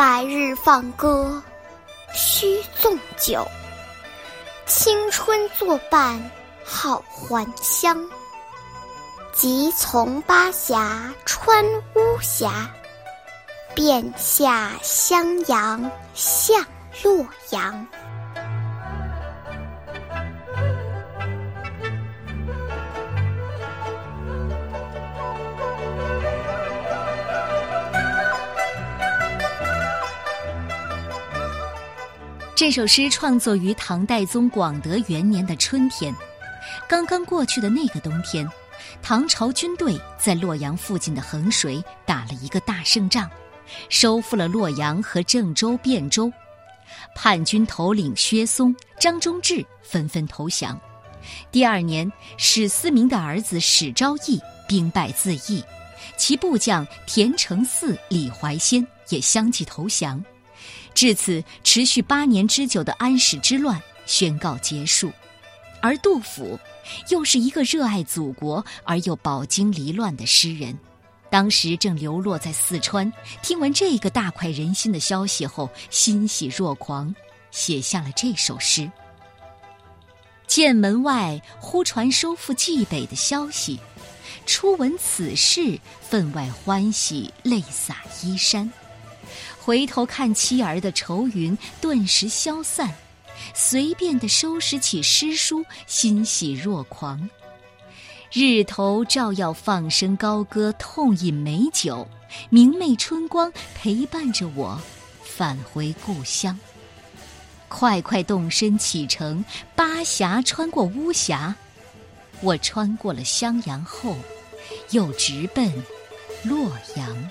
白日放歌须纵酒，青春作伴好还乡。即从巴峡穿巫峡，便下襄阳向洛阳。这首诗创作于唐代宗广德元年的春天，刚刚过去的那个冬天，唐朝军队在洛阳附近的衡水打了一个大胜仗，收复了洛阳和郑州、汴州。叛军头领薛嵩、张忠志纷纷投降。第二年，史思明的儿子史昭义兵败自缢，其部将田承嗣、李怀仙也相继投降。至此，持续八年之久的安史之乱宣告结束，而杜甫又是一个热爱祖国而又饱经离乱的诗人，当时正流落在四川，听闻这个大快人心的消息后，欣喜若狂，写下了这首诗。见门外忽传收复蓟北的消息，初闻此事，分外欢喜，泪洒衣衫。回头看妻儿的愁云，顿时消散，随便的收拾起诗书，欣喜若狂。日头照耀，放声高歌，痛饮美酒，明媚春光陪伴着我，返回故乡。快快动身启程，巴峡穿过巫峡，我穿过了襄阳后，又直奔洛阳。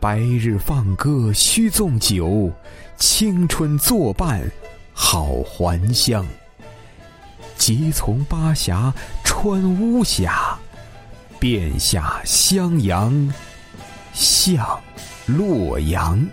白日放歌须纵酒，青春作伴好还乡。即从巴峡穿巫峡，便下襄阳向洛阳。